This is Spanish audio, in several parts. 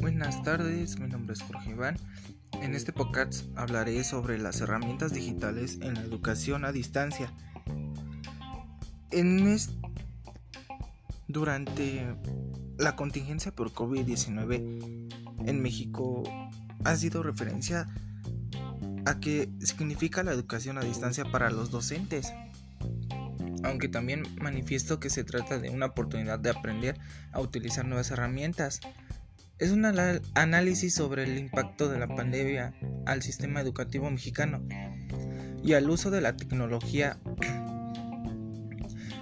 Buenas tardes, mi nombre es Jorge Iván. En este podcast hablaré sobre las herramientas digitales en la educación a distancia. En Durante la contingencia por COVID-19 en México ha sido referencia a qué significa la educación a distancia para los docentes aunque también manifiesto que se trata de una oportunidad de aprender a utilizar nuevas herramientas. Es un análisis sobre el impacto de la pandemia al sistema educativo mexicano y al uso de la tecnología.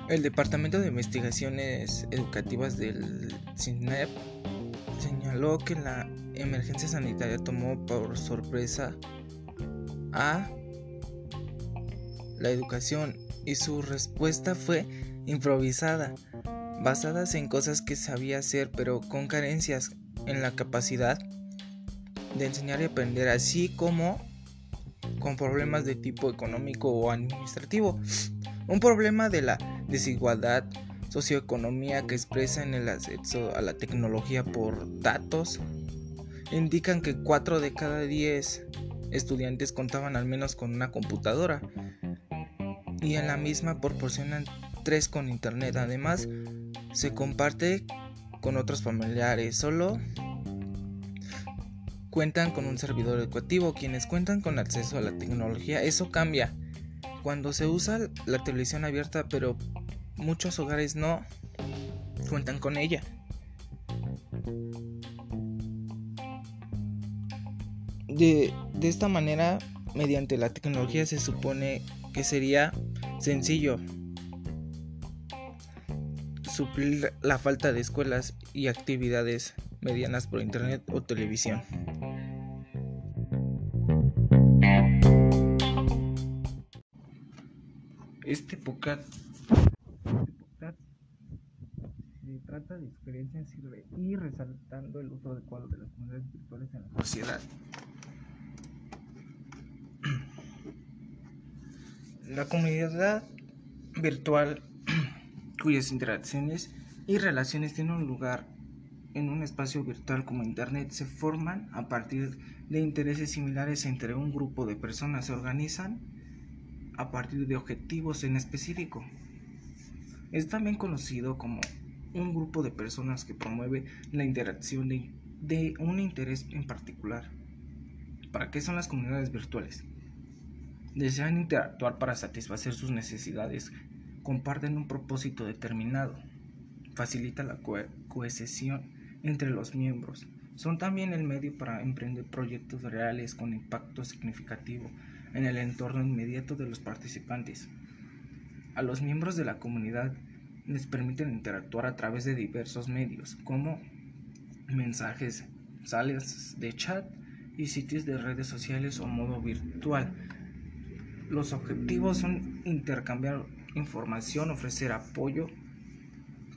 El Departamento de Investigaciones Educativas del CINEP señaló que la emergencia sanitaria tomó por sorpresa a la educación y su respuesta fue improvisada, basadas en cosas que sabía hacer pero con carencias en la capacidad de enseñar y aprender, así como con problemas de tipo económico o administrativo. Un problema de la desigualdad socioeconomía que expresa en el acceso a la tecnología por datos indican que 4 de cada 10 estudiantes contaban al menos con una computadora y en la misma proporcionan tres con internet. Además, se comparte con otros familiares. Solo cuentan con un servidor educativo. Quienes cuentan con acceso a la tecnología, eso cambia. Cuando se usa la televisión abierta, pero muchos hogares no cuentan con ella. De, de esta manera, mediante la tecnología se supone que sería sencillo suplir la falta de escuelas y actividades medianas por internet o televisión. Este podcast, se trata de experiencias y resaltando el uso adecuado de las comunidades virtuales en la sociedad. La comunidad virtual cuyas interacciones y relaciones tienen lugar en un espacio virtual como Internet se forman a partir de intereses similares entre un grupo de personas. Se organizan a partir de objetivos en específico. Es también conocido como un grupo de personas que promueve la interacción de, de un interés en particular. ¿Para qué son las comunidades virtuales? Desean interactuar para satisfacer sus necesidades, comparten un propósito determinado, facilita la cohesión entre los miembros, son también el medio para emprender proyectos reales con impacto significativo en el entorno inmediato de los participantes. A los miembros de la comunidad les permiten interactuar a través de diversos medios, como mensajes, salas de chat y sitios de redes sociales o modo virtual, los objetivos son intercambiar información, ofrecer apoyo,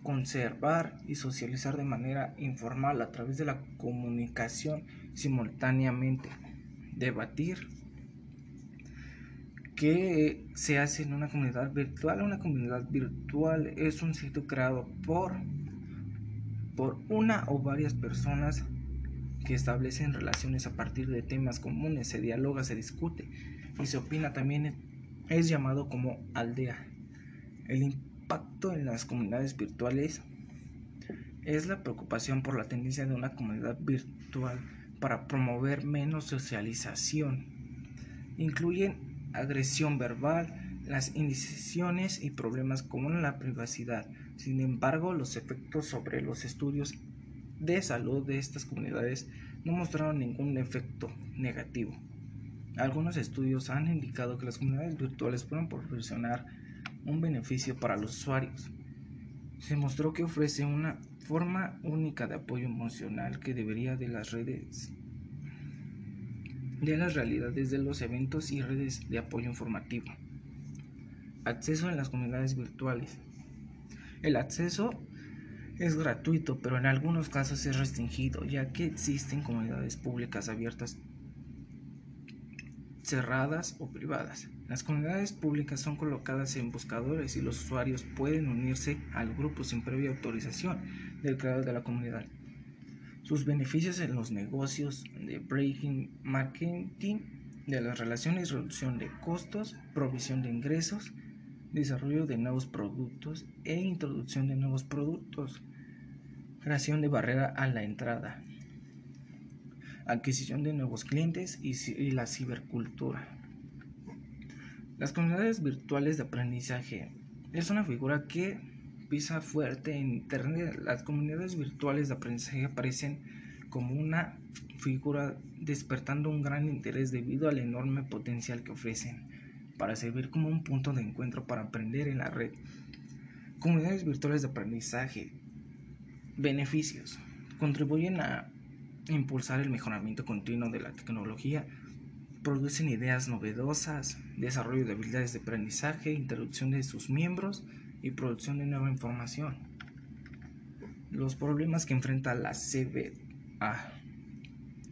conservar y socializar de manera informal a través de la comunicación simultáneamente, debatir qué se hace en una comunidad virtual. Una comunidad virtual es un sitio creado por, por una o varias personas que establecen relaciones a partir de temas comunes, se dialoga, se discute y se opina también es llamado como aldea. El impacto en las comunidades virtuales es la preocupación por la tendencia de una comunidad virtual para promover menos socialización. Incluyen agresión verbal, las indecisiones y problemas como la privacidad. Sin embargo, los efectos sobre los estudios de salud de estas comunidades no mostraron ningún efecto negativo. Algunos estudios han indicado que las comunidades virtuales pueden proporcionar un beneficio para los usuarios. Se mostró que ofrece una forma única de apoyo emocional que debería de las redes de las realidades de los eventos y redes de apoyo informativo. Acceso en las comunidades virtuales. El acceso es gratuito, pero en algunos casos es restringido, ya que existen comunidades públicas abiertas cerradas o privadas. Las comunidades públicas son colocadas en buscadores y los usuarios pueden unirse al grupo sin previa autorización del creador de la comunidad. Sus beneficios en los negocios de breaking marketing, de las relaciones, reducción de costos, provisión de ingresos, desarrollo de nuevos productos e introducción de nuevos productos, creación de barrera a la entrada, adquisición de nuevos clientes y, la cibercultura. Las comunidades virtuales de aprendizaje es una figura que pisa fuerte en Internet. Las comunidades virtuales de aprendizaje aparecen como una figura despertando un gran interés debido al enorme potencial que ofrecen para servir como un punto de encuentro para aprender en la red. Comunidades virtuales de aprendizaje. Beneficios. Contribuyen a impulsar el mejoramiento continuo de la tecnología, producen ideas novedosas, desarrollo de habilidades de aprendizaje, introducción de sus miembros y producción de nueva información. Los problemas que enfrenta la CBA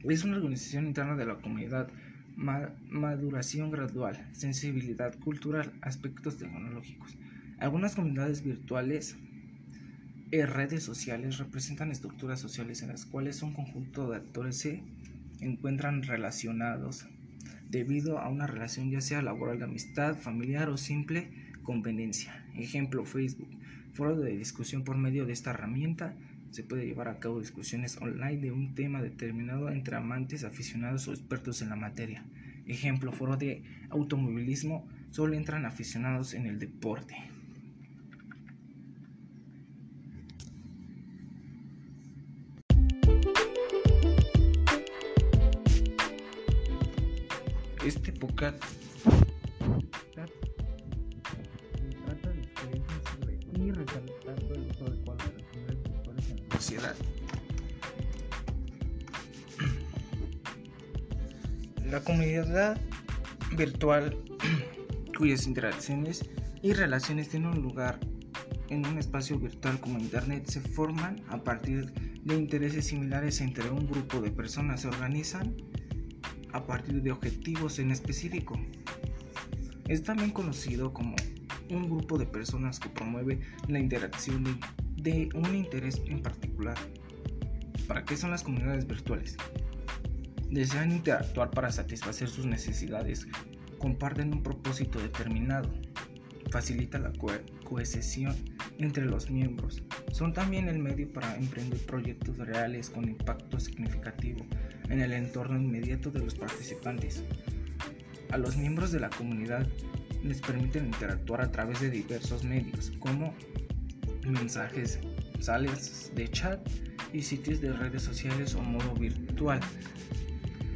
es una organización interna de la comunidad, maduración gradual, sensibilidad cultural, aspectos tecnológicos. Algunas comunidades virtuales redes sociales representan estructuras sociales en las cuales un conjunto de actores se encuentran relacionados debido a una relación ya sea laboral de amistad, familiar o simple conveniencia. Ejemplo, Facebook. Foro de discusión por medio de esta herramienta se puede llevar a cabo discusiones online de un tema determinado entre amantes, aficionados o expertos en la materia. Ejemplo, foro de automovilismo, solo entran aficionados en el deporte. Este podcast trata de experiencias y resaltando el uso adecuado de las en la sociedad. La comunidad virtual cuyas interacciones y relaciones tienen un lugar en un espacio virtual como Internet se forman a partir de intereses similares entre un grupo de personas se organizan a partir de objetivos en específico. Es también conocido como un grupo de personas que promueve la interacción de, un interés en particular. ¿Para qué son las comunidades virtuales? Desean interactuar para satisfacer sus necesidades, comparten un propósito determinado, facilita la cohesión entre los miembros. Son también el medio para emprender proyectos reales con impacto significativo en el entorno inmediato de los participantes. A los miembros de la comunidad les permiten interactuar a través de diversos medios como mensajes, salas de chat y sitios de redes sociales o modo virtual.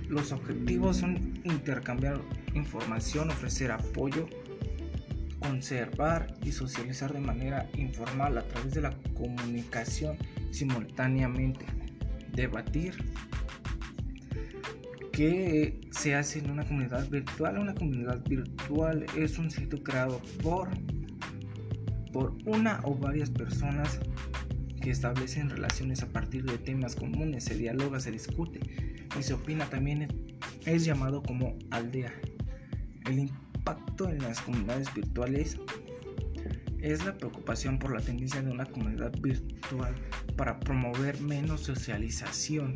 Los objetivos son intercambiar información, ofrecer apoyo, conservar y socializar de manera informal a través de la comunicación simultáneamente, debatir, ¿Qué se hace en una comunidad virtual? Una comunidad virtual es un sitio creado por, por una o varias personas que establecen relaciones a partir de temas comunes, se dialoga, se discute y se opina. También es llamado como aldea. El impacto en las comunidades virtuales es la preocupación por la tendencia de una comunidad virtual para promover menos socialización.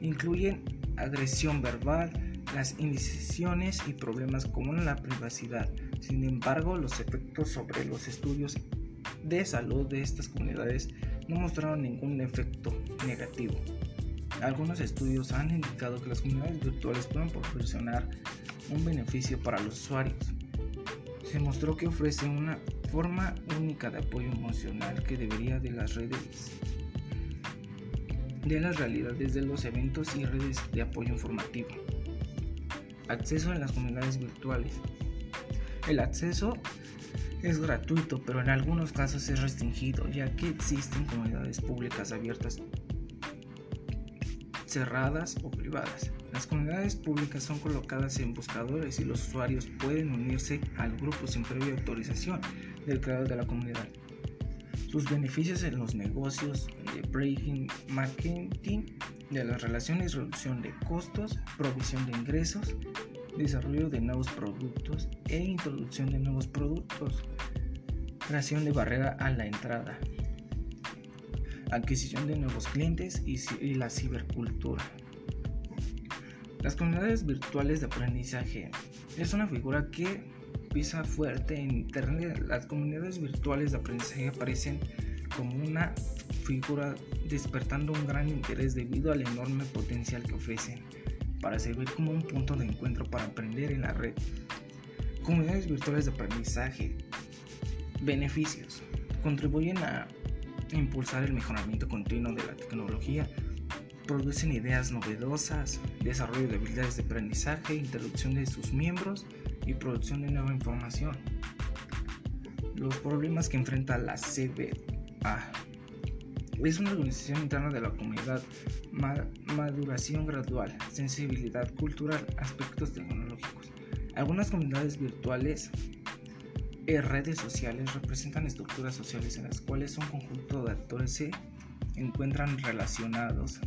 Incluyen agresión verbal, las indecisiones y problemas como la privacidad. Sin embargo, los efectos sobre los estudios de salud de estas comunidades no mostraron ningún efecto negativo. Algunos estudios han indicado que las comunidades virtuales pueden proporcionar un beneficio para los usuarios. Se mostró que ofrece una forma única de apoyo emocional que debería de las redes de las realidades de los eventos y redes de apoyo informativo. Acceso en las comunidades virtuales. El acceso es gratuito, pero en algunos casos es restringido, ya que existen comunidades públicas abiertas, cerradas o privadas. Las comunidades públicas son colocadas en buscadores y los usuarios pueden unirse al grupo sin previa autorización del creador de la comunidad. Sus beneficios en los negocios de breaking marketing, de las relaciones, reducción de costos, provisión de ingresos, desarrollo de nuevos productos e introducción de nuevos productos, creación de barrera a la entrada, adquisición de nuevos clientes y, la cibercultura. Las comunidades virtuales de aprendizaje. Es una figura que pisa fuerte en Internet. Las comunidades virtuales de aprendizaje aparecen como una figura despertando un gran interés debido al enorme potencial que ofrecen para servir como un punto de encuentro para aprender en la red. Comunidades virtuales de aprendizaje. Beneficios. Contribuyen a impulsar el mejoramiento continuo de la tecnología, producen ideas novedosas, desarrollo de habilidades de aprendizaje, introducción de sus miembros y producción de nueva información. Los problemas que enfrenta la CBA es una organización interna de la comunidad, maduración gradual, sensibilidad cultural, aspectos tecnológicos. Algunas comunidades virtuales y redes sociales representan estructuras sociales en las cuales un conjunto de actores se encuentran relacionados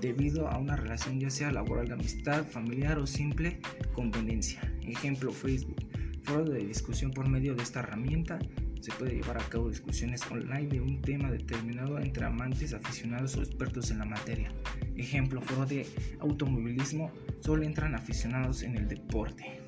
debido a una relación ya sea laboral de amistad, familiar o simple conveniencia. Ejemplo Facebook. Foro de discusión por medio de esta herramienta se puede llevar a cabo discusiones online de un tema determinado entre amantes, aficionados o expertos en la materia. Ejemplo, foro de automovilismo, solo entran aficionados en el deporte.